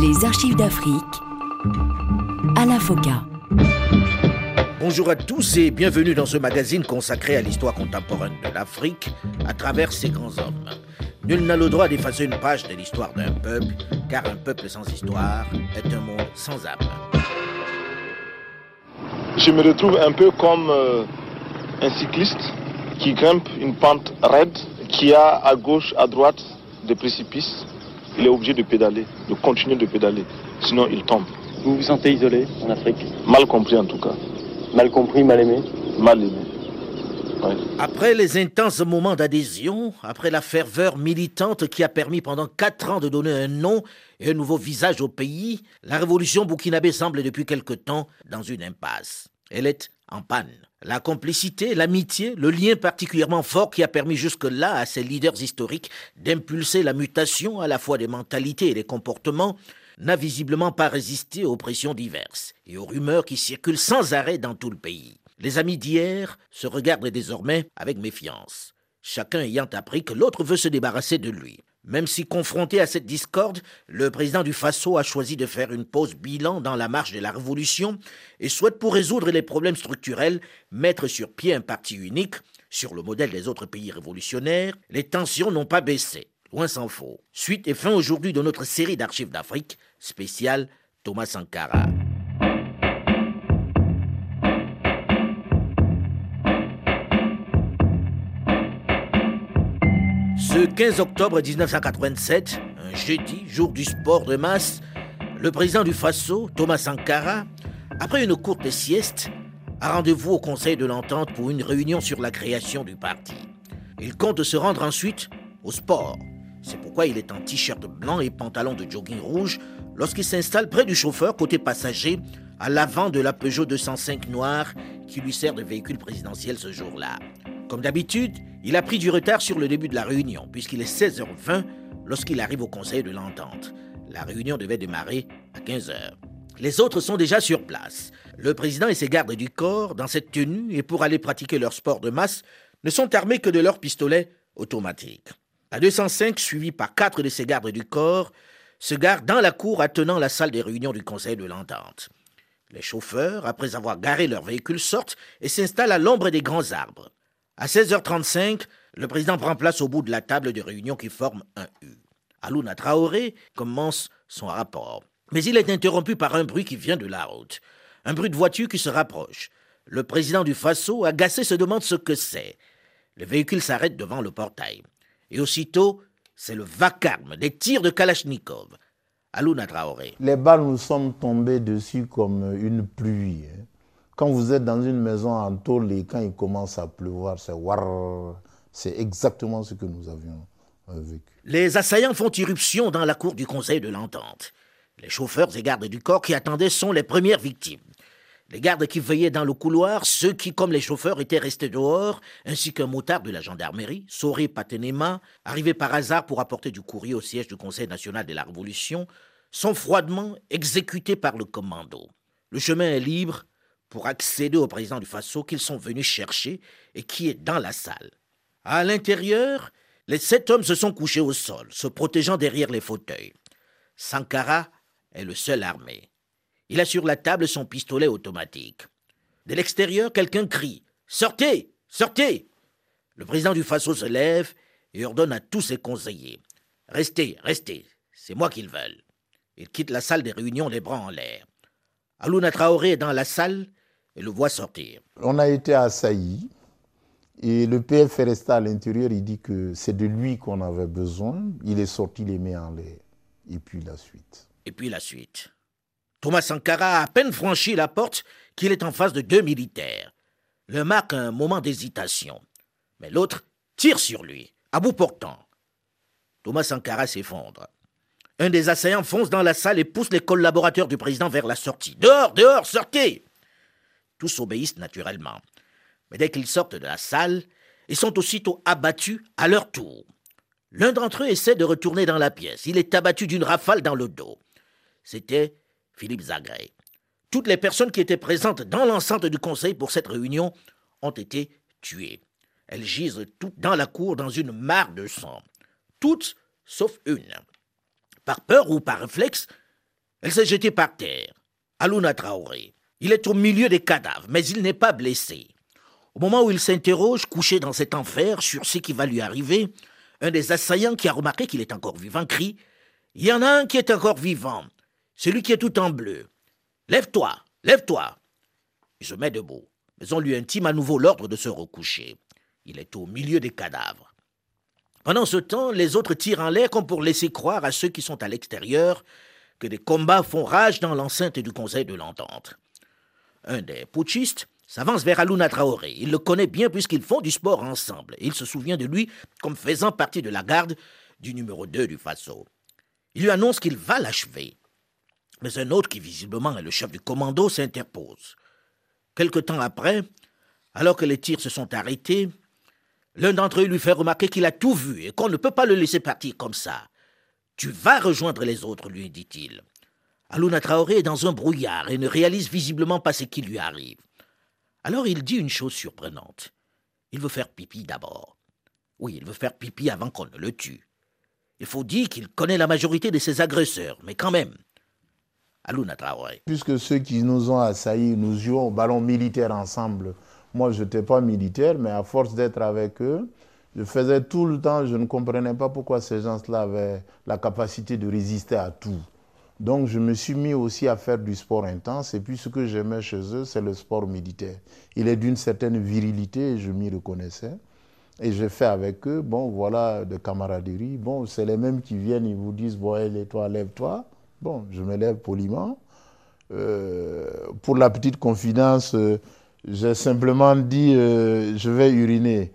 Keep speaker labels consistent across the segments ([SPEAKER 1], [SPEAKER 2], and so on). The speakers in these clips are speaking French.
[SPEAKER 1] Les archives d'Afrique à la FOCA.
[SPEAKER 2] Bonjour à tous et bienvenue dans ce magazine consacré à l'histoire contemporaine de l'Afrique à travers ses grands hommes. Nul n'a le droit d'effacer une page de l'histoire d'un peuple, car un peuple sans histoire est un monde sans âme.
[SPEAKER 3] Je me retrouve un peu comme euh, un cycliste qui grimpe une pente raide, qui a à gauche, à droite des précipices. Il est obligé de pédaler, de continuer de pédaler, sinon il tombe.
[SPEAKER 4] Vous vous sentez isolé en Afrique?
[SPEAKER 3] Mal compris en tout cas.
[SPEAKER 4] Mal compris, mal aimé?
[SPEAKER 3] Mal aimé.
[SPEAKER 2] Après les intenses moments d'adhésion, après la ferveur militante qui a permis pendant quatre ans de donner un nom et un nouveau visage au pays, la révolution burkinabé semble depuis quelque temps dans une impasse. Elle est en panne. La complicité, l'amitié, le lien particulièrement fort qui a permis jusque-là à ces leaders historiques d'impulser la mutation à la fois des mentalités et des comportements n'a visiblement pas résisté aux pressions diverses et aux rumeurs qui circulent sans arrêt dans tout le pays. Les amis d'hier se regardent désormais avec méfiance, chacun ayant appris que l'autre veut se débarrasser de lui. Même si confronté à cette discorde, le président du Faso a choisi de faire une pause bilan dans la marche de la révolution et souhaite pour résoudre les problèmes structurels mettre sur pied un parti unique. Sur le modèle des autres pays révolutionnaires, les tensions n'ont pas baissé, loin s'en faut. Suite et fin aujourd'hui de notre série d'archives d'Afrique spéciale Thomas Sankara. Le 15 octobre 1987, un jeudi, jour du sport de masse, le président du Faso, Thomas Sankara, après une courte sieste, a rendez-vous au Conseil de l'Entente pour une réunion sur la création du parti. Il compte se rendre ensuite au sport. C'est pourquoi il est en t-shirt blanc et pantalon de jogging rouge lorsqu'il s'installe près du chauffeur côté passager à l'avant de la Peugeot 205 noire qui lui sert de véhicule présidentiel ce jour-là. Comme d'habitude, il a pris du retard sur le début de la réunion, puisqu'il est 16h20 lorsqu'il arrive au Conseil de l'Entente. La réunion devait démarrer à 15h. Les autres sont déjà sur place. Le président et ses gardes du corps, dans cette tenue et pour aller pratiquer leur sport de masse, ne sont armés que de leurs pistolets automatiques. La 205, suivi par quatre de ses gardes du corps, se gare dans la cour attenant la salle des réunions du Conseil de l'Entente. Les chauffeurs, après avoir garé leur véhicule, sortent et s'installent à l'ombre des grands arbres. À 16h35, le président prend place au bout de la table de réunion qui forme un U. Alouna Traoré commence son rapport. Mais il est interrompu par un bruit qui vient de la route. Un bruit de voiture qui se rapproche. Le président du Faso, agacé, se demande ce que c'est. Le véhicule s'arrête devant le portail. Et aussitôt, c'est le vacarme des tirs de Kalachnikov. Alouna Traoré.
[SPEAKER 5] Les balles nous sont tombées dessus comme une pluie. Quand vous êtes dans une maison en tôle et quand il commence à pleuvoir, c'est. C'est exactement ce que nous avions euh, vécu.
[SPEAKER 2] Les assaillants font irruption dans la cour du Conseil de l'Entente. Les chauffeurs et gardes du corps qui attendaient sont les premières victimes. Les gardes qui veillaient dans le couloir, ceux qui, comme les chauffeurs, étaient restés dehors, ainsi qu'un motard de la gendarmerie, Soré Patenema, arrivé par hasard pour apporter du courrier au siège du Conseil national de la Révolution, sont froidement exécutés par le commando. Le chemin est libre, pour accéder au président du Faso qu'ils sont venus chercher et qui est dans la salle. À l'intérieur, les sept hommes se sont couchés au sol, se protégeant derrière les fauteuils. Sankara est le seul armé. Il a sur la table son pistolet automatique. De l'extérieur, quelqu'un crie Sortez Sortez Le président du Faso se lève et ordonne à tous ses conseillers Restez, restez, c'est moi qu'ils veulent. Il quitte la salle des réunions les bras en l'air. Alouna Traoré est dans la salle et le voit sortir.
[SPEAKER 5] On a été assaillis et le PF est resté à l'intérieur. Il dit que c'est de lui qu'on avait besoin. Il est sorti les mains en l'air. Et puis la suite.
[SPEAKER 2] Et puis la suite. Thomas Sankara a à peine franchi la porte qu'il est en face de deux militaires. Le marque un moment d'hésitation. Mais l'autre tire sur lui, à bout portant. Thomas Sankara s'effondre. Un des assaillants fonce dans la salle et pousse les collaborateurs du président vers la sortie. Dehors, dehors, sortez tous obéissent naturellement. Mais dès qu'ils sortent de la salle, ils sont aussitôt abattus à leur tour. L'un d'entre eux essaie de retourner dans la pièce. Il est abattu d'une rafale dans le dos. C'était Philippe Zagré. Toutes les personnes qui étaient présentes dans l'enceinte du conseil pour cette réunion ont été tuées. Elles gisent toutes dans la cour dans une mare de sang. Toutes sauf une. Par peur ou par réflexe, elle s'est jetée par terre. Aluna Traoré. Il est au milieu des cadavres, mais il n'est pas blessé. Au moment où il s'interroge, couché dans cet enfer, sur ce qui va lui arriver, un des assaillants qui a remarqué qu'il est encore vivant crie Il y en a un qui est encore vivant, celui qui est tout en bleu. Lève-toi, lève-toi. Il se met debout, mais on lui intime à nouveau l'ordre de se recoucher. Il est au milieu des cadavres. Pendant ce temps, les autres tirent en l'air comme pour laisser croire à ceux qui sont à l'extérieur que des combats font rage dans l'enceinte du Conseil de l'Entente. Un des putschistes s'avance vers Aluna Traoré. Il le connaît bien puisqu'ils font du sport ensemble. il se souvient de lui comme faisant partie de la garde du numéro 2 du Faso. Il lui annonce qu'il va l'achever. Mais un autre, qui visiblement est le chef du commando, s'interpose. Quelque temps après, alors que les tirs se sont arrêtés, l'un d'entre eux lui fait remarquer qu'il a tout vu et qu'on ne peut pas le laisser partir comme ça. Tu vas rejoindre les autres, lui dit-il. Aluna Traoré est dans un brouillard et ne réalise visiblement pas ce qui lui arrive. Alors il dit une chose surprenante. Il veut faire pipi d'abord. Oui, il veut faire pipi avant qu'on ne le tue. Il faut dire qu'il connaît la majorité de ses agresseurs, mais quand même. Aluna Traoré.
[SPEAKER 5] Puisque ceux qui nous ont assaillis, nous jouons au ballon militaire ensemble. Moi, je n'étais pas militaire, mais à force d'être avec eux, je faisais tout le temps, je ne comprenais pas pourquoi ces gens-là avaient la capacité de résister à tout. Donc je me suis mis aussi à faire du sport intense et puis ce que j'aimais chez eux, c'est le sport militaire. Il est d'une certaine virilité je m'y reconnaissais. Et j'ai fait avec eux, bon voilà, de camaraderie. Bon, c'est les mêmes qui viennent, ils vous disent, bon, lève-toi, lève-toi. Bon, je me lève poliment. Euh, pour la petite confidence, euh, j'ai simplement dit, euh, je vais uriner.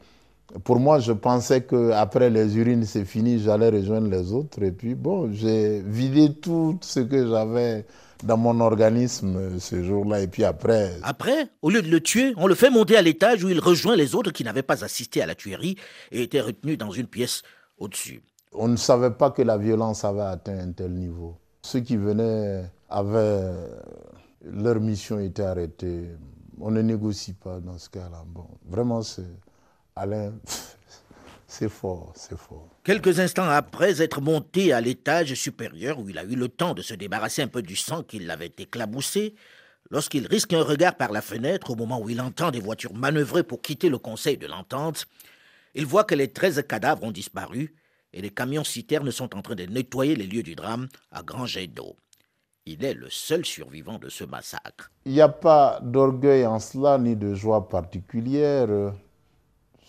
[SPEAKER 5] Pour moi, je pensais qu'après les urines, c'est fini, j'allais rejoindre les autres. Et puis, bon, j'ai vidé tout ce que j'avais dans mon organisme ce jour-là. Et puis après.
[SPEAKER 2] Après, au lieu de le tuer, on le fait monter à l'étage où il rejoint les autres qui n'avaient pas assisté à la tuerie et étaient retenus dans une pièce au-dessus.
[SPEAKER 5] On ne savait pas que la violence avait atteint un tel niveau. Ceux qui venaient avaient. Leur mission était arrêtée. On ne négocie pas dans ce cas-là. Bon, vraiment, c'est. Alain, c'est fort, c'est fort.
[SPEAKER 2] Quelques instants après être monté à l'étage supérieur où il a eu le temps de se débarrasser un peu du sang qui l'avait éclaboussé, lorsqu'il risque un regard par la fenêtre au moment où il entend des voitures manœuvrer pour quitter le Conseil de l'Entente, il voit que les treize cadavres ont disparu et les camions citernes sont en train de nettoyer les lieux du drame à grand jet d'eau. Il est le seul survivant de ce massacre.
[SPEAKER 5] Il n'y a pas d'orgueil en cela ni de joie particulière.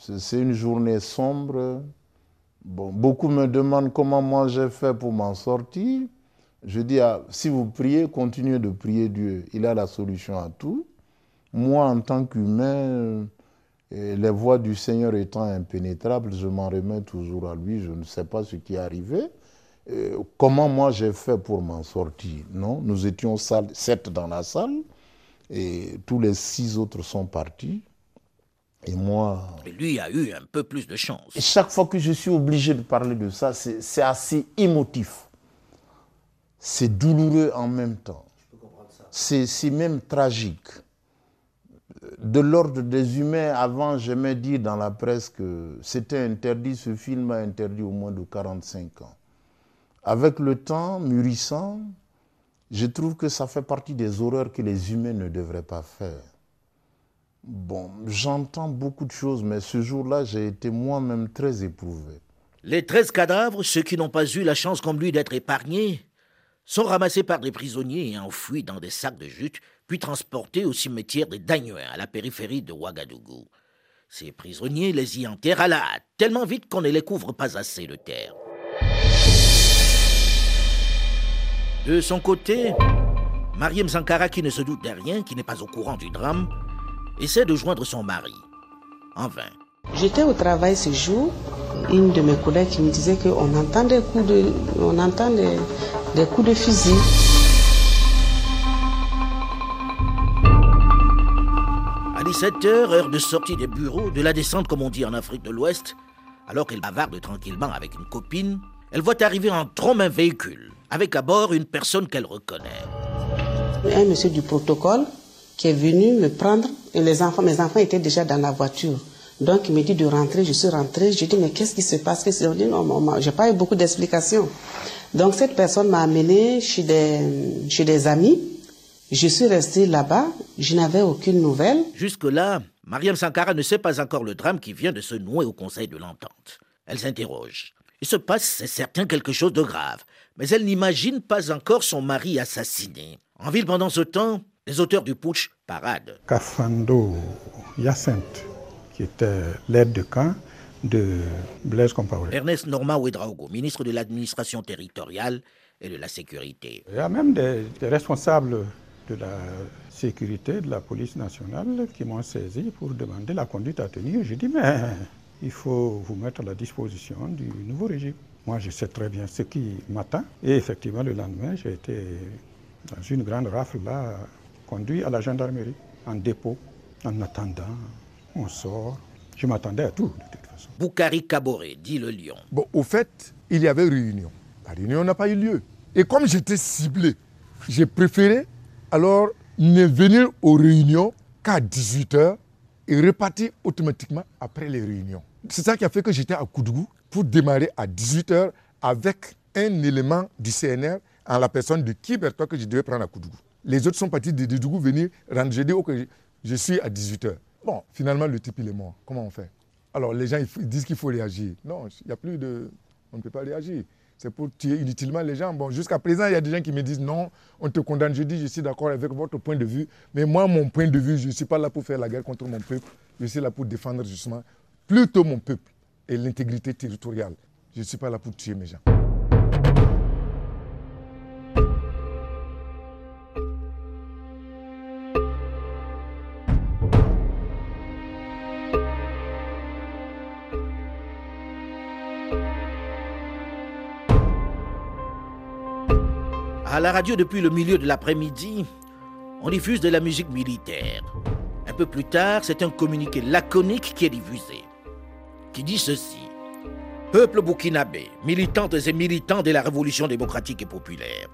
[SPEAKER 5] C'est une journée sombre. Bon, beaucoup me demandent comment moi j'ai fait pour m'en sortir. Je dis, ah, si vous priez, continuez de prier Dieu. Il a la solution à tout. Moi, en tant qu'humain, les voies du Seigneur étant impénétrables, je m'en remets toujours à lui. Je ne sais pas ce qui est arrivé. comment moi j'ai fait pour m'en sortir? Non, nous étions sept dans la salle et tous les six autres sont partis. Et moi.
[SPEAKER 2] lui a eu un peu plus de chance.
[SPEAKER 5] Et chaque fois que je suis obligé de parler de ça, c'est assez émotif. C'est douloureux en même temps. C'est même tragique. De l'ordre des humains, avant, j'aimais dire dans la presse que c'était interdit, ce film a interdit au moins de 45 ans. Avec le temps mûrissant, je trouve que ça fait partie des horreurs que les humains ne devraient pas faire. Bon, j'entends beaucoup de choses, mais ce jour-là, j'ai été moi-même très éprouvé.
[SPEAKER 2] Les treize cadavres, ceux qui n'ont pas eu la chance comme lui d'être épargnés, sont ramassés par des prisonniers et enfouis dans des sacs de jute, puis transportés au cimetière des Dagnoins, à la périphérie de Ouagadougou. Ces prisonniers les y enterrent à la hâte, tellement vite qu'on ne les couvre pas assez de terre. De son côté, Mariam Sankara, qui ne se doute de rien, qui n'est pas au courant du drame, essaie de joindre son mari. En vain.
[SPEAKER 6] J'étais au travail ce jour. Une de mes collègues qui me disait qu'on entend des coups de, on entend des, des coups de fusil.
[SPEAKER 2] À 17h, heure de sortie des bureaux, de la descente comme on dit en Afrique de l'Ouest, alors qu'elle bavarde tranquillement avec une copine, elle voit arriver en trombe un véhicule, avec à bord une personne qu'elle reconnaît.
[SPEAKER 6] Un monsieur du protocole qui est venu me prendre et mes enfants étaient déjà dans la voiture. Donc il me dit de rentrer, je suis rentrée, je dis mais qu'est-ce qui se passe? On dit non, j'ai pas eu beaucoup d'explications. Donc cette personne m'a amené chez des, chez des amis. Je suis restée là-bas, je n'avais aucune nouvelle.
[SPEAKER 2] Jusque-là, Mariam Sankara ne sait pas encore le drame qui vient de se nouer au Conseil de l'Entente. Elle s'interroge. Il se passe, c'est certain, quelque chose de grave, mais elle n'imagine pas encore son mari assassiné. En ville pendant ce temps, les auteurs du putsch paradent.
[SPEAKER 7] Kafando Yacinthe, qui était l'aide de camp de Blaise Compaoré.
[SPEAKER 2] Ernest Normand Ouedraogo, ministre de l'administration territoriale et de la sécurité.
[SPEAKER 7] Il y a même des, responsables de la sécurité de la police nationale qui m'ont saisi pour demander la conduite à tenir. J'ai dit, mais il faut vous mettre à la disposition du nouveau régime. Moi, je sais très bien ce qui m'attend. Et effectivement, le lendemain, j'ai été dans une grande rafle là, conduit à la gendarmerie, en dépôt, en attendant. On sort. Je m'attendais à tout, de toute façon.
[SPEAKER 2] Boukari Kaboré, dit le lion.
[SPEAKER 8] Bon, au fait, il y avait réunion. La réunion n'a pas eu lieu. Et comme j'étais ciblé, j'ai préféré alors ne venir aux réunions qu'à 18h et repartir automatiquement après les réunions. C'est ça qui a fait que j'étais à Koudougou pour démarrer à 18h avec un élément du CNR en la personne de Kiberto que je devais prendre à Koudougou. Les autres sont partis de Koudougou venir rendre. J'ai dit, que je suis à 18h. Bon, finalement, le type, il est mort. Comment on fait? Alors, les gens ils disent qu'il faut réagir. Non, il n'y a plus de... On ne peut pas réagir. C'est pour tuer inutilement les gens. Bon, jusqu'à présent, il y a des gens qui me disent non, on te condamne. Je dis, je suis d'accord avec votre point de vue. Mais moi, mon point de vue, je ne suis pas là pour faire la guerre contre mon peuple. Je suis là pour défendre justement plutôt mon peuple et l'intégrité territoriale. Je ne suis pas là pour tuer mes gens.
[SPEAKER 2] La radio depuis le milieu de l'après-midi, on diffuse de la musique militaire. Un peu plus tard, c'est un communiqué laconique qui est diffusé qui dit ceci. Peuple burkinabé, militantes et militants de la révolution démocratique et populaire,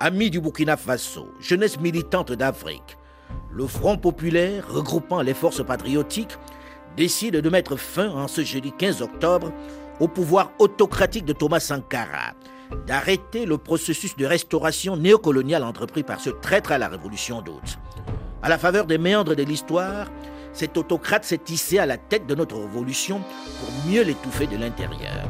[SPEAKER 2] amis du Burkina Faso, jeunesse militante d'Afrique, le Front populaire, regroupant les forces patriotiques, décide de mettre fin en ce jeudi 15 octobre au pouvoir autocratique de Thomas Sankara, d'arrêter le processus de restauration néocoloniale entrepris par ce traître à la révolution d'août. À la faveur des méandres de l'histoire, cet autocrate s'est tissé à la tête de notre révolution pour mieux l'étouffer de l'intérieur.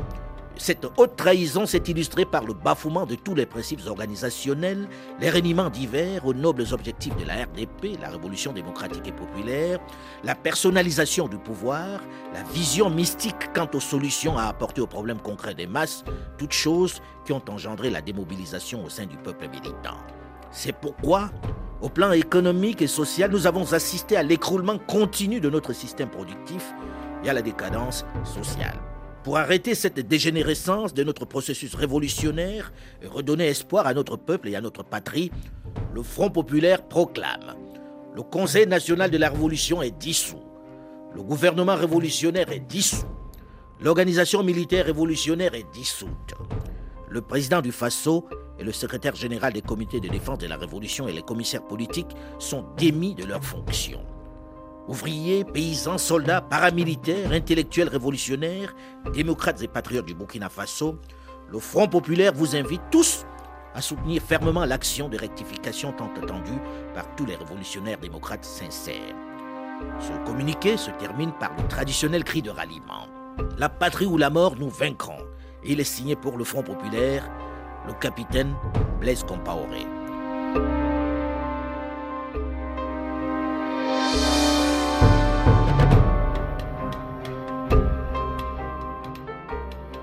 [SPEAKER 2] Cette haute trahison s'est illustrée par le bafouement de tous les principes organisationnels, les reniements divers aux nobles objectifs de la RDP, la révolution démocratique et populaire, la personnalisation du pouvoir, la vision mystique quant aux solutions à apporter aux problèmes concrets des masses, toutes choses qui ont engendré la démobilisation au sein du peuple militant. C'est pourquoi au plan économique et social, nous avons assisté à l'écroulement continu de notre système productif et à la décadence sociale. Pour arrêter cette dégénérescence de notre processus révolutionnaire et redonner espoir à notre peuple et à notre patrie, le Front populaire proclame. Le Conseil national de la Révolution est dissous, le gouvernement révolutionnaire est dissous, l'organisation militaire révolutionnaire est dissoute, le président du Faso et le secrétaire général des comités de défense de la Révolution et les commissaires politiques sont démis de leurs fonctions. Ouvriers, paysans, soldats, paramilitaires, intellectuels révolutionnaires, démocrates et patriotes du Burkina Faso, le Front populaire vous invite tous à soutenir fermement l'action de rectification tant attendue par tous les révolutionnaires démocrates sincères. Ce communiqué se termine par le traditionnel cri de ralliement. La patrie ou la mort, nous vaincrons. Il est signé pour le Front populaire le capitaine Blaise Compaoré.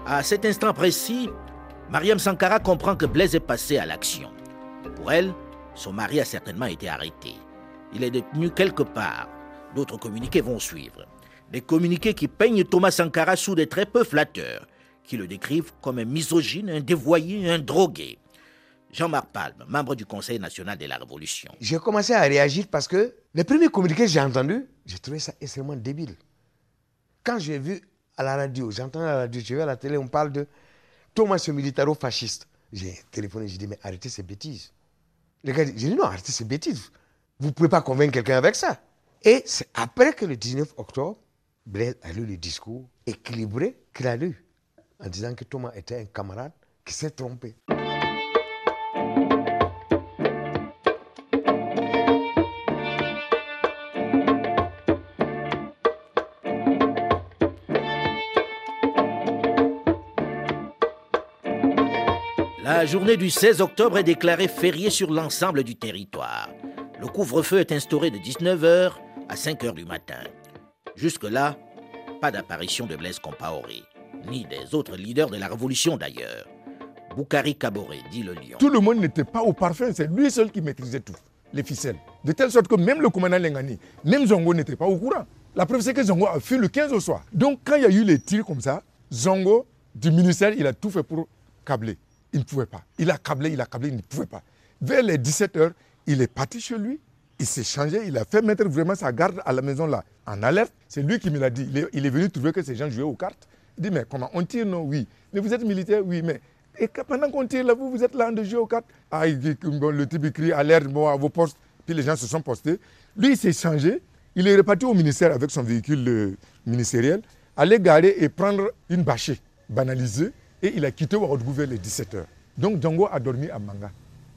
[SPEAKER 2] À cet instant précis, Mariam Sankara comprend que Blaise est passé à l'action. Pour elle, son mari a certainement été arrêté. Il est détenu quelque part. D'autres communiqués vont suivre. Des communiqués qui peignent Thomas Sankara sous des traits peu flatteurs qui le décrivent comme un misogyne, un dévoyé, un drogué. Jean-Marc Palme, membre du Conseil national de la Révolution.
[SPEAKER 9] J'ai commencé à réagir parce que les premiers communiqués que j'ai entendus, j'ai trouvé ça extrêmement débile. Quand j'ai vu à la radio, j'entends à la radio, j'ai vu à la télé, on parle de Thomas ce militaro-fasciste. J'ai téléphoné, j'ai dit, mais arrêtez ces bêtises. Les gars, j'ai dit, non, arrêtez ces bêtises. Vous ne pouvez pas convaincre quelqu'un avec ça. Et c'est après que le 19 octobre, Blaise a lu le discours équilibré qu'il a lu, en disant que Thomas était un camarade qui s'est trompé.
[SPEAKER 2] La journée du 16 octobre est déclarée fériée sur l'ensemble du territoire. Le couvre-feu est instauré de 19h à 5h du matin. Jusque-là, pas d'apparition de Blaise Compaoré, ni des autres leaders de la révolution d'ailleurs. Boukari Kaboré, dit le lion.
[SPEAKER 8] Tout le monde n'était pas au parfum, c'est lui seul qui maîtrisait tout, les ficelles. De telle sorte que même le commandant Lengani, même Zongo n'était pas au courant. La preuve, c'est que Zongo a fui le 15 au soir. Donc, quand il y a eu les tirs comme ça, Zongo, du ministère, il a tout fait pour câbler. Il ne pouvait pas. Il a câblé, il a câblé, il ne pouvait pas. Vers les 17 heures, il est parti chez lui, il s'est changé, il a fait mettre vraiment sa garde à la maison là, en alerte. C'est lui qui me l'a dit. Il est, venu trouver que ces gens jouaient aux cartes. Il dit, mais comment on tire Non, oui. Mais vous êtes militaire? Oui, mais et pendant qu'on tire là, vous, vous êtes là en de jouer aux cartes? Ah, le type écrit alerte bon, à vos postes. Puis les gens se sont postés. Lui, il s'est changé. Il est reparti au ministère avec son véhicule euh, ministériel, aller garer et prendre une bâchée banalisée. Et il a quitté Ouagadougou vers les 17h. Donc Django a dormi à Manga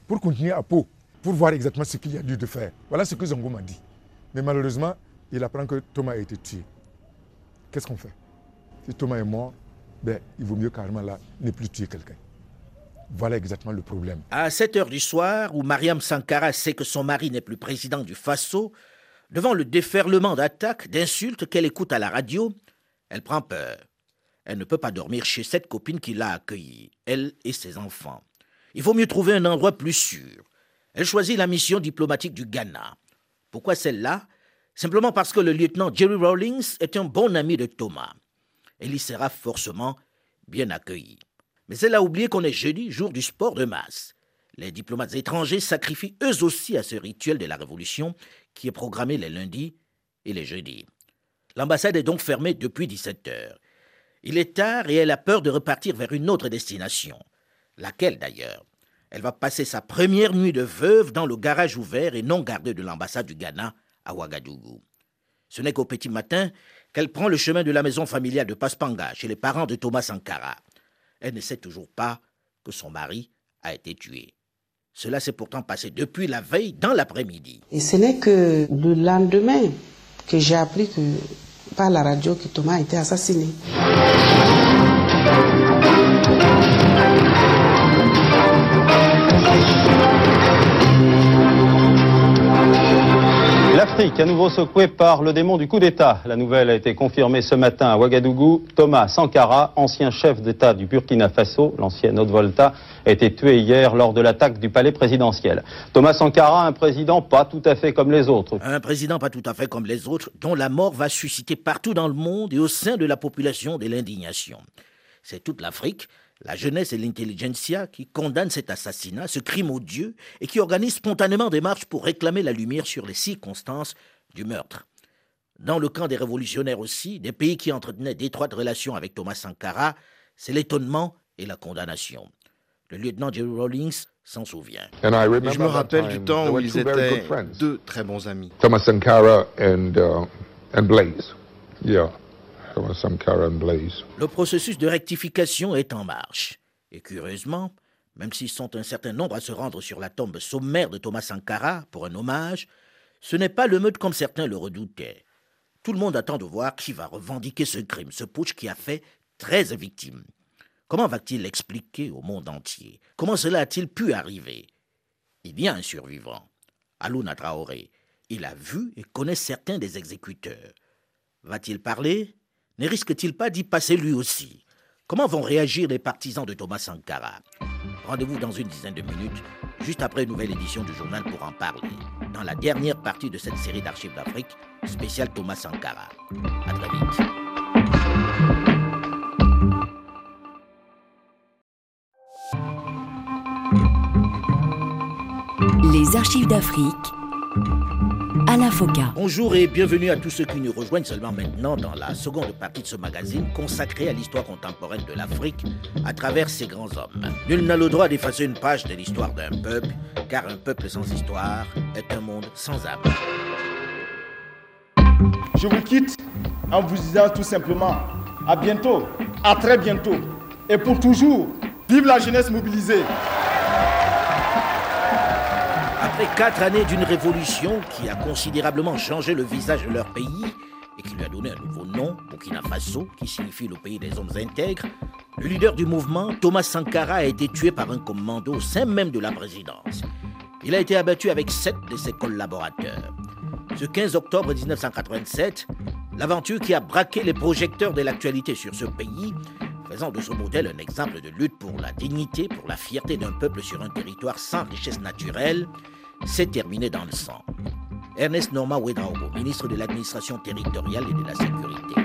[SPEAKER 8] pour continuer à Pau, pour voir exactement ce qu'il a lieu de faire. Voilà ce que Django m'a dit. Mais malheureusement, il apprend que Thomas a été tué. Qu'est-ce qu'on fait? Si Thomas est mort, ben, il vaut mieux carrément là ne plus tuer quelqu'un. Voilà exactement le problème.
[SPEAKER 2] À 7 heures du soir, où Mariam Sankara sait que son mari n'est plus président du Faso, devant le déferlement d'attaques, d'insultes qu'elle écoute à la radio, elle prend peur. Elle ne peut pas dormir chez cette copine qui l'a accueillie, elle et ses enfants. Il vaut mieux trouver un endroit plus sûr. Elle choisit la mission diplomatique du Ghana. Pourquoi celle-là? Simplement parce que le lieutenant Jerry Rawlings est un bon ami de Thomas. Elle y sera forcément bien accueillie. Mais elle a oublié qu'on est jeudi, jour du sport de masse. Les diplomates étrangers sacrifient eux aussi à ce rituel de la Révolution qui est programmé les lundis et les jeudis. L'ambassade est donc fermée depuis 17 heures. Il est tard et elle a peur de repartir vers une autre destination. Laquelle d'ailleurs? Elle va passer sa première nuit de veuve dans le garage ouvert et non gardé de l'ambassade du Ghana à Ouagadougou. Ce n'est qu'au petit matin qu'elle prend le chemin de la maison familiale de Paspanga chez les parents de Thomas Sankara. Elle ne sait toujours pas que son mari a été tué. Cela s'est pourtant passé depuis la veille dans l'après-midi.
[SPEAKER 6] Et ce n'est que le lendemain que j'ai appris que par la radio que Thomas a été assassiné.
[SPEAKER 10] L'Afrique, à nouveau secouée par le démon du coup d'État. La nouvelle a été confirmée ce matin à Ouagadougou. Thomas Sankara, ancien chef d'État du Burkina Faso, l'ancienne Haute-Volta, a été tué hier lors de l'attaque du palais présidentiel. Thomas Sankara, un président pas tout à fait comme les autres.
[SPEAKER 2] Un président pas tout à fait comme les autres, dont la mort va susciter partout dans le monde et au sein de la population de l'indignation. C'est toute l'Afrique la jeunesse et l'intelligentsia qui condamnent cet assassinat, ce crime odieux, et qui organisent spontanément des marches pour réclamer la lumière sur les circonstances du meurtre. Dans le camp des révolutionnaires aussi, des pays qui entretenaient d'étroites relations avec Thomas Sankara, c'est l'étonnement et la condamnation. Le lieutenant Jerry Rawlings s'en souvient.
[SPEAKER 11] je me rappelle du temps où ils étaient deux très bons amis.
[SPEAKER 12] Thomas Sankara and, uh, and Blaze. Yeah.
[SPEAKER 2] Le processus de rectification est en marche. Et curieusement, même s'ils sont un certain nombre à se rendre sur la tombe sommaire de Thomas Sankara pour un hommage, ce n'est pas le meute comme certains le redoutaient. Tout le monde attend de voir qui va revendiquer ce crime, ce putsch qui a fait 13 victimes. Comment va-t-il l'expliquer au monde entier? Comment cela a-t-il pu arriver? Il y a un survivant, Alouna Traoré. Il a vu et connaît certains des exécuteurs. Va-t-il parler? Ne risque-t-il pas d'y passer lui aussi? Comment vont réagir les partisans de Thomas Sankara? Rendez-vous dans une dizaine de minutes, juste après une nouvelle édition du journal pour en parler, dans la dernière partie de cette série d'archives d'Afrique, spéciale Thomas Sankara. À très vite.
[SPEAKER 1] Les archives d'Afrique
[SPEAKER 2] Bonjour et bienvenue à tous ceux qui nous rejoignent seulement maintenant dans la seconde partie de ce magazine consacré à l'histoire contemporaine de l'Afrique à travers ses grands hommes. Nul n'a le droit d'effacer une page de l'histoire d'un peuple, car un peuple sans histoire est un monde sans âme.
[SPEAKER 8] Je vous quitte
[SPEAKER 13] en vous disant tout simplement à bientôt, à très bientôt, et pour toujours, vive la jeunesse mobilisée.
[SPEAKER 2] Après quatre années d'une révolution qui a considérablement changé le visage de leur pays et qui lui a donné un nouveau nom, Burkina Faso, qui signifie le pays des hommes intègres, le leader du mouvement, Thomas Sankara, a été tué par un commando au sein même de la présidence. Il a été abattu avec sept de ses collaborateurs. Ce 15 octobre 1987, l'aventure qui a braqué les projecteurs de l'actualité sur ce pays, faisant de ce modèle un exemple de lutte pour la dignité, pour la fierté d'un peuple sur un territoire sans richesse naturelle, s'est terminée dans le sang. Ernest Norma Ouedraogo, ministre de l'administration territoriale et de la sécurité.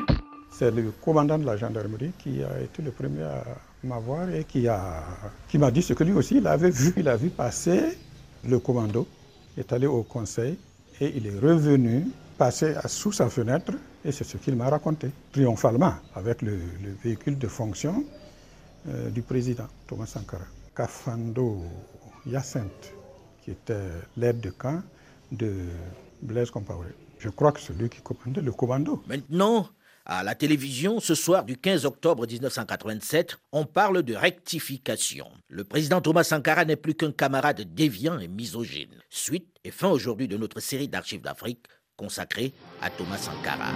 [SPEAKER 7] C'est le commandant de la gendarmerie qui a été le premier à m'avoir et qui m'a qui dit ce que lui aussi il avait vu. Il a vu passer le commando, est allé au conseil et il est revenu passer sous sa fenêtre et c'est ce qu'il m'a raconté, triomphalement, avec le, véhicule de fonction euh, du président Thomas Sankara. Kafando Yacinthe, qui était l'aide de camp de Blaise Compaoré. Je crois que c'est lui qui commandait le commando.
[SPEAKER 2] Maintenant, à la télévision, ce soir du 15 octobre 1987, on parle de rectification. Le président Thomas Sankara n'est plus qu'un camarade déviant et misogyne. Suite et fin aujourd'hui de notre série d'archives d'Afrique consacrée à Thomas Sankara.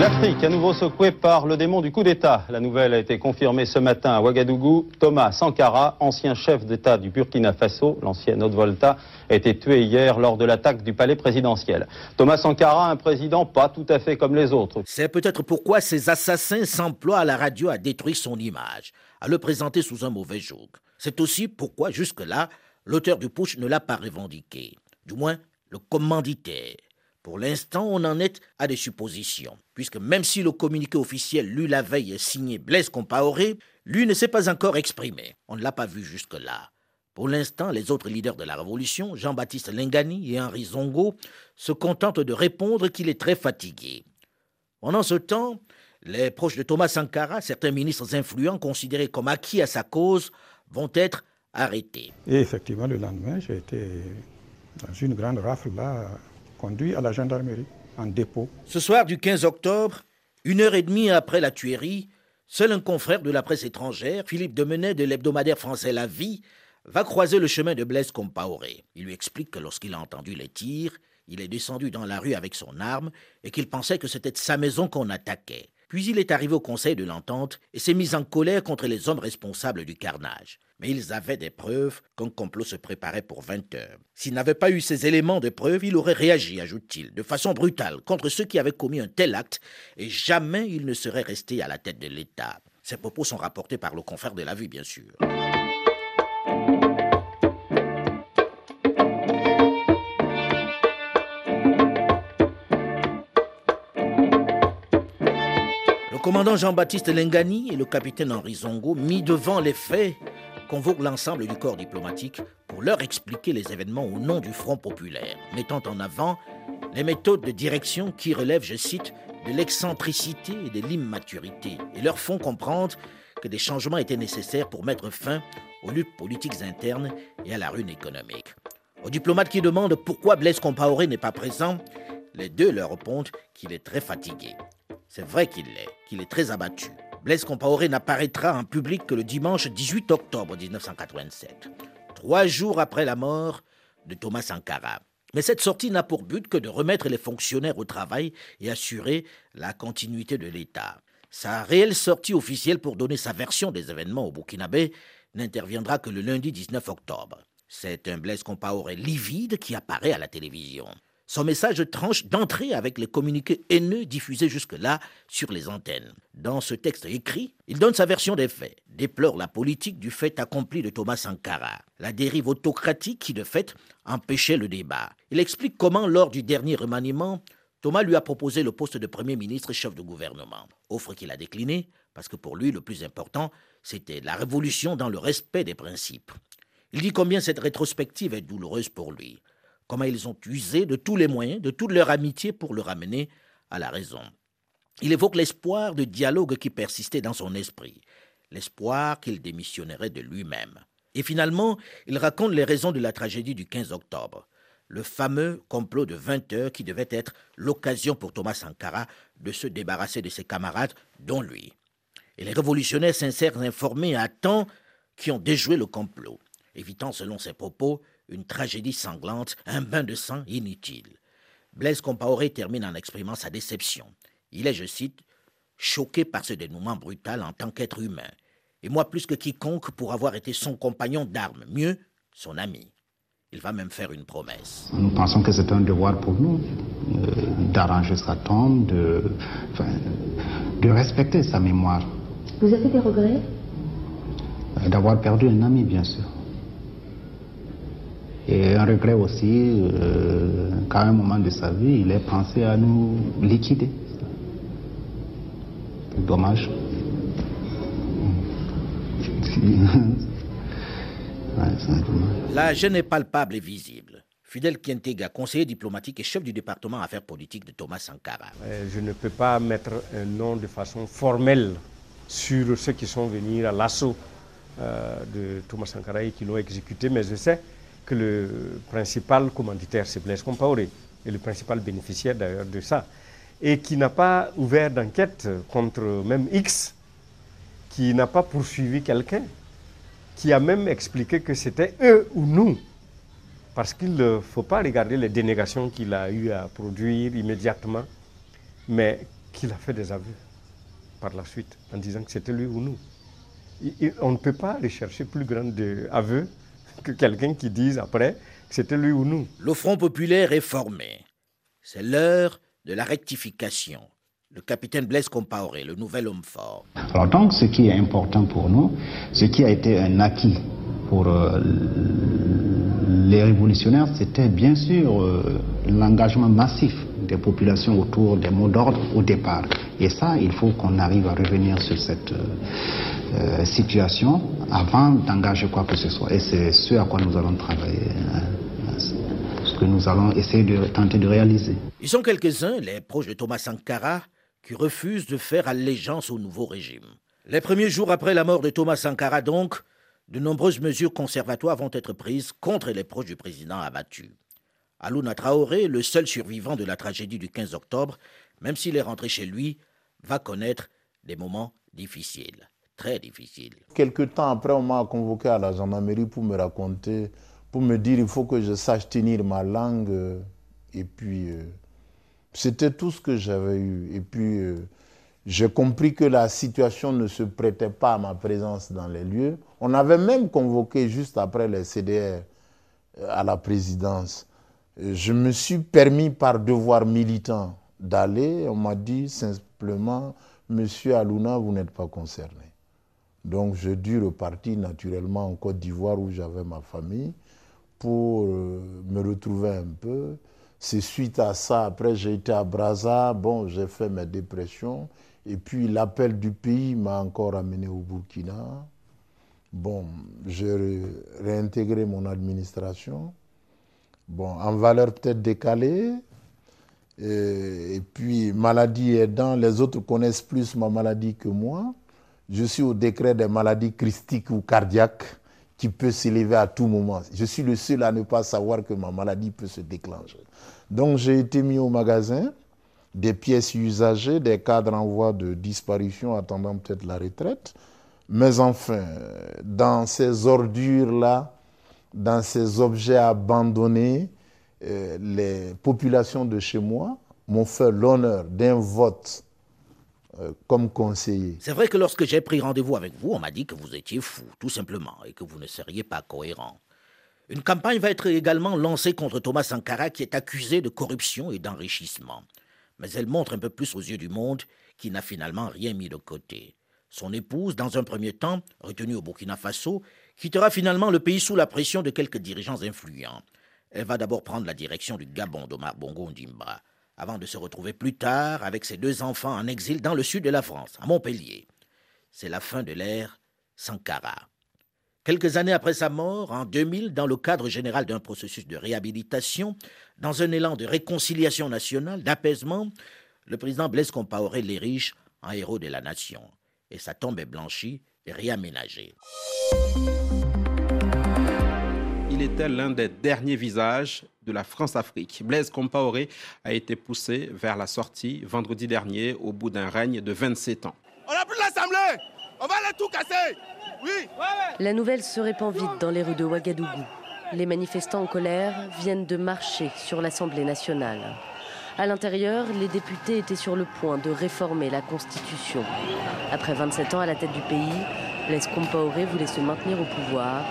[SPEAKER 10] L'Afrique, à nouveau secouée par le démon du coup d'État. La nouvelle a été confirmée ce matin à Ouagadougou. Thomas Sankara, ancien chef d'État du Burkina Faso, l'ancienne Haute-Volta, a été tué hier lors de l'attaque du palais présidentiel. Thomas Sankara, un président pas tout à fait comme les autres.
[SPEAKER 2] C'est peut-être pourquoi ces assassins s'emploient à la radio à détruire son image, à le présenter sous un mauvais joug. C'est aussi pourquoi, jusque-là, l'auteur du push ne l'a pas revendiqué. Du moins, le commanditaire. Pour l'instant, on en est à des suppositions, puisque même si le communiqué officiel lu la veille est signé Blaise Compaoré, lui ne s'est pas encore exprimé. On ne l'a pas vu jusque-là. Pour l'instant, les autres leaders de la révolution, Jean-Baptiste Lengani et Henri Zongo, se contentent de répondre qu'il est très fatigué. Pendant ce temps, les proches de Thomas Sankara, certains ministres influents considérés comme acquis à sa cause, vont être arrêtés.
[SPEAKER 7] Et effectivement, le lendemain, j'ai été dans une grande rafle là conduit à la gendarmerie, en dépôt.
[SPEAKER 2] Ce soir du 15 octobre, une heure et demie après la tuerie, seul un confrère de la presse étrangère, Philippe Demenet de l'hebdomadaire français La Vie, va croiser le chemin de Blaise Compaoré. Il lui explique que lorsqu'il a entendu les tirs, il est descendu dans la rue avec son arme et qu'il pensait que c'était sa maison qu'on attaquait. Puis il est arrivé au Conseil de l'Entente et s'est mis en colère contre les hommes responsables du carnage. Mais ils avaient des preuves qu'un complot se préparait pour 20 heures. S'il n'avait pas eu ces éléments de preuve, il aurait réagi, ajoute-t-il, de façon brutale contre ceux qui avaient commis un tel acte et jamais il ne serait resté à la tête de l'État. Ces propos sont rapportés par le confrère de la vie, bien sûr. commandant Jean-Baptiste Lengani et le capitaine Henri Zongo, mis devant les faits, convoquent l'ensemble du corps diplomatique pour leur expliquer les événements au nom du Front populaire, mettant en avant les méthodes de direction qui relèvent, je cite, de l'excentricité et de l'immaturité, et leur font comprendre que des changements étaient nécessaires pour mettre fin aux luttes politiques internes et à la ruine économique. Aux diplomates qui demandent pourquoi Blaise Compaoré n'est pas présent, les deux leur répondent qu'il est très fatigué. C'est vrai qu'il l'est, qu'il est très abattu. Blaise Compaoré n'apparaîtra en public que le dimanche 18 octobre 1987, trois jours après la mort de Thomas Sankara. Mais cette sortie n'a pour but que de remettre les fonctionnaires au travail et assurer la continuité de l'État. Sa réelle sortie officielle pour donner sa version des événements au Burkinabé n'interviendra que le lundi 19 octobre. C'est un Blaise Compaoré livide qui apparaît à la télévision. Son message tranche d'entrée avec les communiqués haineux diffusés jusque-là sur les antennes. Dans ce texte écrit, il donne sa version des faits, déplore la politique du fait accompli de Thomas Sankara, la dérive autocratique qui de fait empêchait le débat. Il explique comment, lors du dernier remaniement, Thomas lui a proposé le poste de Premier ministre et chef de gouvernement, offre qu'il a déclinée parce que pour lui le plus important, c'était la révolution dans le respect des principes. Il dit combien cette rétrospective est douloureuse pour lui comment ils ont usé de tous les moyens, de toute leur amitié pour le ramener à la raison. Il évoque l'espoir de dialogue qui persistait dans son esprit, l'espoir qu'il démissionnerait de lui-même. Et finalement, il raconte les raisons de la tragédie du 15 octobre. le fameux complot de 20 heures qui devait être l'occasion pour Thomas Sankara de se débarrasser de ses camarades, dont lui. Et les révolutionnaires sincères informés à temps qui ont déjoué le complot, évitant selon ses propos une tragédie sanglante, un bain de sang inutile. Blaise Compaoré termine en exprimant sa déception. Il est, je cite, choqué par ce dénouement brutal en tant qu'être humain, et moi plus que quiconque pour avoir été son compagnon d'armes, mieux, son ami. Il va même faire une promesse.
[SPEAKER 14] Nous pensons que c'est un devoir pour nous euh, d'arranger sa tombe, de, de respecter sa mémoire.
[SPEAKER 15] Vous avez des regrets?
[SPEAKER 14] Euh, D'avoir perdu un ami, bien sûr. Et un regret aussi euh, qu'à un moment de sa vie, il ait pensé à nous liquider. Dommage.
[SPEAKER 2] La gêne est palpable et visible. Fidel Kientega, conseiller diplomatique et chef du département affaires politiques de Thomas Sankara.
[SPEAKER 16] Euh, je ne peux pas mettre un nom de façon formelle sur ceux qui sont venus à l'assaut euh, de Thomas Sankara et qui l'ont exécuté, mais je sais que le principal commanditaire, c'est Blaise Compaoré, et le principal bénéficiaire d'ailleurs de ça, et qui n'a pas ouvert d'enquête contre même X, qui n'a pas poursuivi quelqu'un qui a même expliqué que c'était eux ou nous. Parce qu'il ne faut pas regarder les dénégations qu'il a eu à produire immédiatement, mais qu'il a fait des aveux par la suite en disant que c'était lui ou nous. on ne peut pas rechercher plus grand aveux que quelqu'un qui dise après que c'était lui ou nous.
[SPEAKER 2] Le Front populaire est formé. C'est l'heure de la rectification le capitaine Blaise Compaoré, le nouvel homme fort.
[SPEAKER 14] Alors donc, ce qui est important pour nous, ce qui a été un acquis pour euh, les révolutionnaires, c'était bien sûr euh, l'engagement massif des populations autour des mots d'ordre au départ. Et ça, il faut qu'on arrive à revenir sur cette euh, situation avant d'engager quoi que ce soit. Et c'est ce à quoi nous allons travailler. Hein, ce que nous allons essayer de tenter de réaliser.
[SPEAKER 2] Ils sont quelques-uns, les proches de Thomas Sankara, qui refuse de faire allégeance au nouveau régime. Les premiers jours après la mort de Thomas Sankara, donc, de nombreuses mesures conservatoires vont être prises contre les proches du président abattu. Alouna Traoré, le seul survivant de la tragédie du 15 octobre, même s'il est rentré chez lui, va connaître des moments difficiles, très difficiles.
[SPEAKER 5] Quelque temps après, on m'a convoqué à la gendarmerie pour me raconter, pour me dire il faut que je sache tenir ma langue et puis euh, c'était tout ce que j'avais eu. Et puis, euh, j'ai compris que la situation ne se prêtait pas à ma présence dans les lieux. On avait même convoqué juste après les CDR euh, à la présidence. Je me suis permis par devoir militant d'aller. On m'a dit simplement, Monsieur Aluna, vous n'êtes pas concerné. Donc j'ai dû repartir naturellement en Côte d'Ivoire où j'avais ma famille pour me retrouver un peu. C'est suite à ça, après j'ai été à Brazza, bon, j'ai fait mes dépressions. Et puis l'appel du pays m'a encore amené au Burkina. Bon, j'ai réintégré mon administration. Bon, en valeur peut-être décalée. Et, puis, maladie aidant, les autres connaissent plus ma maladie que moi. Je suis au décret des maladies christiques ou cardiaques qui peut s'élever à tout moment. Je suis le seul à ne pas savoir que ma maladie peut se déclencher. Donc j'ai été mis au magasin, des pièces usagées, des cadres en voie de disparition attendant peut-être la retraite. Mais enfin, dans ces ordures-là, dans ces objets abandonnés, euh, les populations de chez moi m'ont fait l'honneur d'un vote euh, comme conseiller.
[SPEAKER 2] C'est vrai que lorsque j'ai pris rendez-vous avec vous, on m'a dit que vous étiez fou, tout simplement, et que vous ne seriez pas cohérent. Une campagne va être également lancée contre Thomas Sankara, qui est accusé de corruption et d'enrichissement. Mais elle montre un peu plus aux yeux du monde qu'il n'a finalement rien mis de côté. Son épouse, dans un premier temps, retenue au Burkina Faso, quittera finalement le pays sous la pression de quelques dirigeants influents. Elle va d'abord prendre la direction du Gabon d'Omar Bongo Ndimba avant de se retrouver plus tard avec ses deux enfants en exil dans le sud de la France, à Montpellier. C'est la fin de l'ère Sankara. Quelques années après sa mort, en 2000, dans le cadre général d'un processus de réhabilitation, dans un élan de réconciliation nationale, d'apaisement, le président Blaise Compaoré l'érige en héros de la nation. Et sa tombe est blanchie et réaménagée.
[SPEAKER 15] Il était l'un des derniers visages de la France-Afrique. Blaise Compaoré a été poussé vers la sortie vendredi dernier au bout d'un règne de 27 ans.
[SPEAKER 17] On n'a plus l'Assemblée On va aller tout casser Oui
[SPEAKER 1] La nouvelle se répand vite dans les rues de Ouagadougou. Les manifestants en colère viennent de marcher sur l'Assemblée nationale. À l'intérieur, les députés étaient sur le point de réformer la Constitution. Après 27 ans à la tête du pays, Blaise Compaoré voulait se maintenir au pouvoir.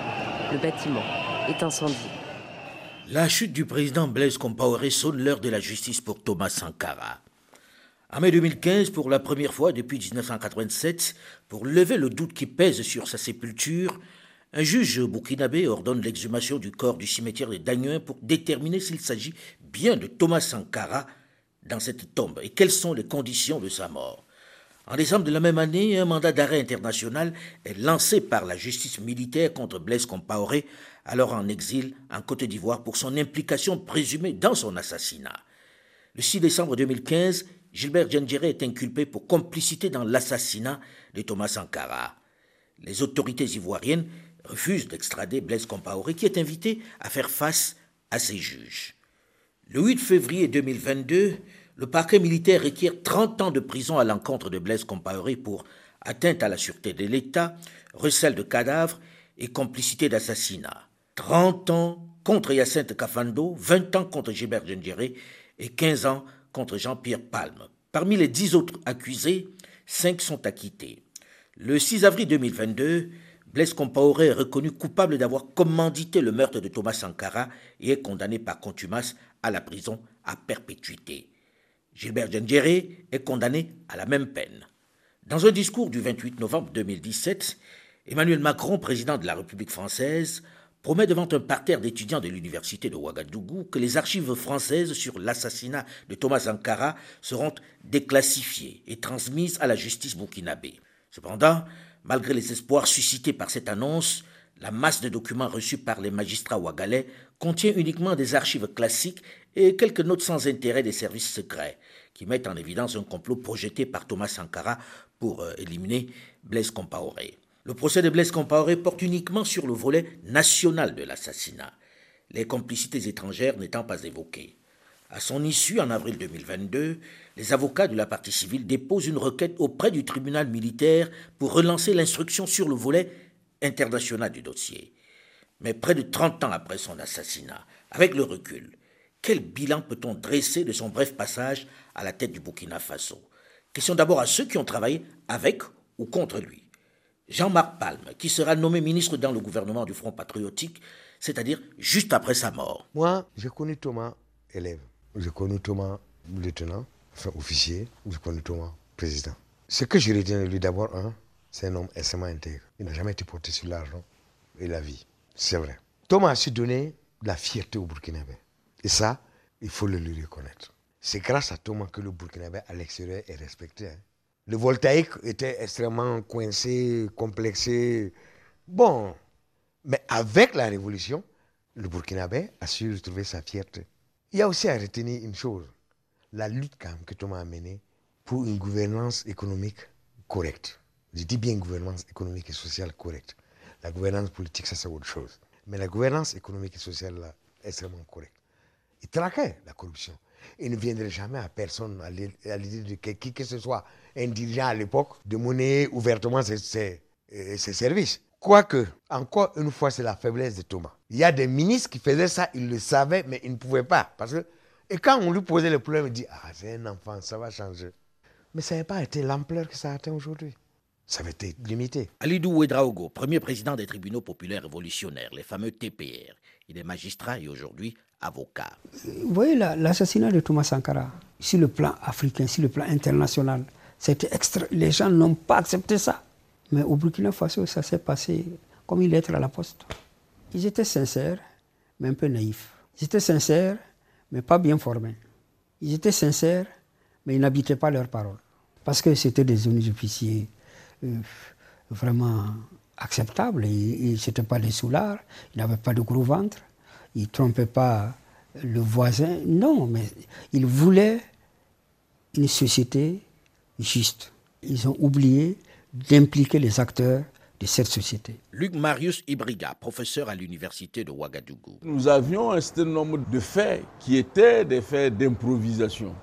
[SPEAKER 1] Le bâtiment est.
[SPEAKER 2] La chute du président Blaise Compaoré sonne l'heure de la justice pour Thomas Sankara. En mai 2015, pour la première fois depuis 1987, pour lever le doute qui pèse sur sa sépulture, un juge burkinabé ordonne l'exhumation du corps du cimetière de Dagnuin pour déterminer s'il s'agit bien de Thomas Sankara dans cette tombe et quelles sont les conditions de sa mort. En décembre de la même année, un mandat d'arrêt international est lancé par la justice militaire contre Blaise Compaoré, alors en exil en Côte d'Ivoire pour son implication présumée dans son assassinat. Le 6 décembre 2015, Gilbert Djendjere est inculpé pour complicité dans l'assassinat de Thomas Sankara. Les autorités ivoiriennes refuse d'extrader Blaise Compaoré, qui est invité à faire face à ses juges. Le 8 février 2022, le parquet militaire requiert 30 ans de prison à l'encontre de Blaise Compaoré pour atteinte à la sûreté de l'État, recel de cadavres et complicité d'assassinat. 30 ans contre Yacinthe Kafando, 20 ans contre Gilbert Djendjere et 15 ans contre Jean-Pierre Palme. Parmi les 10 autres accusés, 5 sont acquittés. Le 6 avril 2022, Blaise Compaoré est reconnu coupable d'avoir commandité le meurtre de Thomas Sankara et est condamné par contumace à la prison à perpétuité. Gilbert Djendjere est condamné à la même peine. Dans un discours du 28 novembre 2017, Emmanuel Macron, président de la République française, promet devant un parterre d'étudiants de l'université de Ouagadougou que les archives françaises sur l'assassinat de Thomas Sankara seront déclassifiées et transmises à la justice burkinabé. Cependant, Malgré les espoirs suscités par cette annonce, la masse de documents reçus par les magistrats ouagalais contient uniquement des archives classiques et quelques notes sans intérêt des services secrets, qui mettent en évidence un complot projeté par Thomas Sankara pour euh, éliminer Blaise Compaoré. Le procès de Blaise Compaoré porte uniquement sur le volet national de l'assassinat, les complicités étrangères n'étant pas évoquées. À son issue, en avril 2022, les avocats de la partie civile déposent une requête auprès du tribunal militaire pour relancer l'instruction sur le volet international du dossier. Mais près de 30 ans après son assassinat, avec le recul, quel bilan peut-on dresser de son bref passage à la tête du Burkina Faso? Question d'abord à ceux qui ont travaillé avec ou contre lui. Jean-Marc Palme, qui sera nommé ministre dans le gouvernement du Front patriotique, c'est-à-dire juste après sa mort.
[SPEAKER 9] Moi, j'ai connu Thomas élève. Je connais Thomas lieutenant, enfin officier, je connais Thomas président. Ce que je retiens de lui d'abord, hein, c'est un homme extrêmement intègre. Il n'a jamais été porté sur l'argent et la vie. C'est vrai. Thomas a su donner la fierté au Burkinabé. Et ça, il faut le lui reconnaître. C'est grâce à Thomas que le Burkinabé à l'extérieur est respecté. Hein. Le voltaïque était extrêmement coincé, complexé. Bon, mais avec la révolution, le Burkinabé a su retrouver sa fierté. Il y a aussi à retenir une chose, la lutte que Thomas a menée pour une gouvernance économique correcte. Je dis bien gouvernance économique et sociale correcte. La gouvernance politique, ça c'est autre chose. Mais la gouvernance économique et sociale, est extrêmement correcte. Il traquait la corruption. Il ne viendrait jamais à personne à l'idée de qui que ce soit un dirigeant à l'époque de monnayer ouvertement euh, ses services. Quoique, encore une fois, c'est la faiblesse de Thomas. Il y a des ministres qui faisaient ça, ils le savaient, mais ils ne pouvaient pas. Parce que, et quand on lui posait le problème, il dit Ah, c'est un enfant, ça va changer. Mais ça n'a pas été l'ampleur que ça a atteint aujourd'hui. Ça avait été limité.
[SPEAKER 2] Alidou Ouedraogo, premier président des tribunaux populaires révolutionnaires, les fameux TPR. Il est magistrat et aujourd'hui avocat.
[SPEAKER 18] Vous voyez l'assassinat de Thomas Sankara, sur le plan africain, sur le plan international, c'était extra... les gens n'ont pas accepté ça. Mais au Burkina Faso, ça s'est passé comme une lettre à la poste. Ils étaient sincères, mais un peu naïfs. Ils étaient sincères, mais pas bien formés. Ils étaient sincères, mais ils n'habitaient pas leurs paroles. Parce que c'était des officiers euh, vraiment acceptables. Ils n'étaient pas des soulards, ils n'avaient pas de gros ventre, ils ne trompaient pas le voisin. Non, mais ils voulaient une société juste. Ils ont oublié d'impliquer les acteurs de cette société.
[SPEAKER 2] Luc Marius Ibriga, professeur à l'université de Ouagadougou.
[SPEAKER 19] Nous avions un certain nombre de faits qui étaient des faits d'improvisation.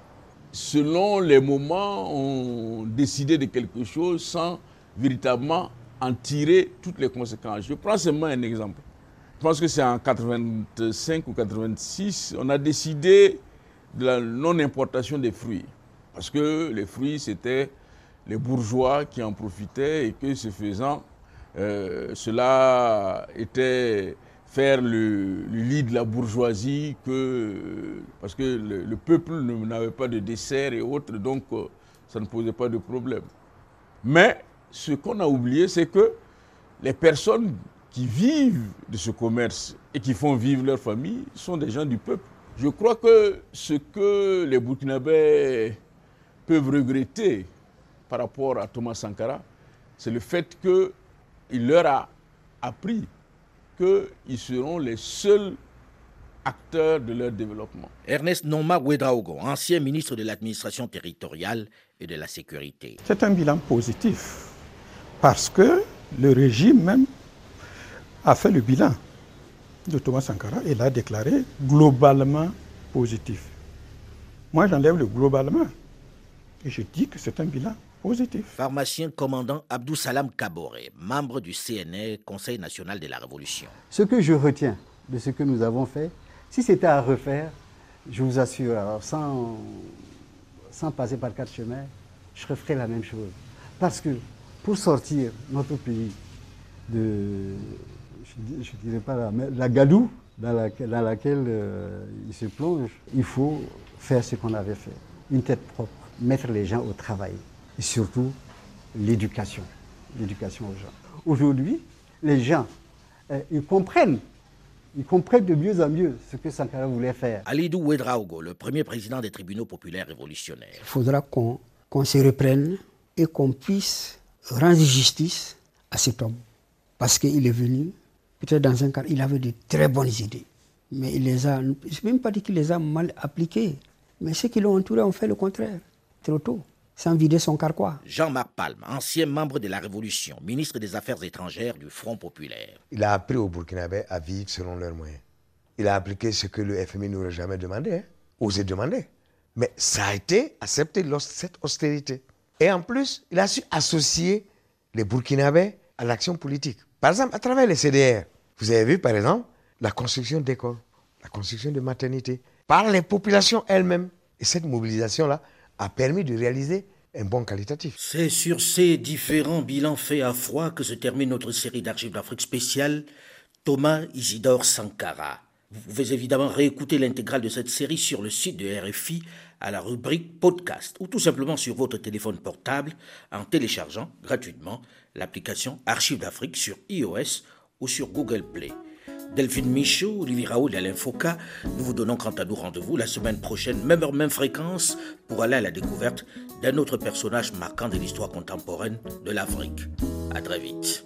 [SPEAKER 19] Selon les moments, on décidait de quelque chose sans véritablement en tirer toutes les conséquences. Je prends seulement un exemple. Je pense que c'est en 85 ou 86, on a décidé de la non-importation des fruits. Parce que les fruits, c'était les bourgeois qui en profitaient et que ce faisant, euh, cela était faire le, lit de la bourgeoisie parce que le, le peuple n'avait pas de dessert et autres, donc euh, ça ne posait pas de problème. Mais ce qu'on a oublié, c'est que les personnes qui vivent de ce commerce et qui font vivre leur famille sont des gens du peuple. Je crois que ce que les Burkinabés peuvent regretter par rapport à Thomas Sankara, c'est le fait qu'il leur a appris qu'ils seront les seuls acteurs de leur développement.
[SPEAKER 2] Ernest Noma Ouedraogo, ancien ministre de l'administration territoriale et de la sécurité.
[SPEAKER 7] C'est un bilan positif parce que le régime même a fait le bilan de Thomas Sankara et l'a déclaré globalement positif. Moi, j'enlève le globalement et je dis que c'est un bilan positif.
[SPEAKER 2] Pharmacien commandant Abdou Salam Kabore, membre du CNR, Conseil national de la Révolution.
[SPEAKER 20] Ce que je retiens de ce que nous avons fait, si c'était à refaire, je vous assure, alors sans, sans passer par quatre chemins, je referais la même chose. Parce que pour sortir notre pays de, je ne dirais pas la, la gadoue dans, la, dans laquelle euh, il se plonge, il faut faire ce qu'on avait fait. Une tête propre, mettre les gens au travail et surtout l'éducation, l'éducation aux gens. Aujourd'hui, les gens, euh, ils comprennent, ils comprennent de mieux en mieux ce que Sankara voulait faire.
[SPEAKER 2] Alidou Ouedraogo, le premier président des tribunaux populaires révolutionnaires.
[SPEAKER 18] Il faudra qu'on qu se reprenne et qu'on puisse rendre justice à cet homme. Parce qu'il est venu, peut-être dans un cas, il avait de très bonnes idées. Mais il les a, je ne même pas dit qu'il les a mal appliquées. Mais ceux qui l'ont entouré ont fait le contraire, trop tôt sans vider son carquois.
[SPEAKER 2] Jean-Marc Palme, ancien membre de la Révolution, ministre des Affaires étrangères du Front populaire.
[SPEAKER 9] Il a appris aux Burkinabés à vivre selon leurs moyens. Il a appliqué ce que le FMI n'aurait jamais demandé, hein, osé demander. Mais ça a été accepté lors de cette austérité. Et en plus, il a su associer les Burkinabés à l'action politique. Par exemple, à travers les CDR. Vous avez vu, par exemple, la construction d'écoles, la construction de maternités, par les populations elles-mêmes. Et cette mobilisation-là, a permis de réaliser un bon qualitatif.
[SPEAKER 2] C'est sur ces différents bilans faits à froid que se termine notre série d'archives d'Afrique spéciale Thomas Isidore Sankara. Vous pouvez évidemment réécouter l'intégrale de cette série sur le site de RFI à la rubrique podcast ou tout simplement sur votre téléphone portable en téléchargeant gratuitement l'application Archives d'Afrique sur iOS ou sur Google Play. Delphine Michaud, Olivier Raoul et Alain Foucault, nous vous donnons quant à nous rendez-vous la semaine prochaine, même heure, même fréquence, pour aller à la découverte d'un autre personnage marquant de l'histoire contemporaine de l'Afrique. À très vite.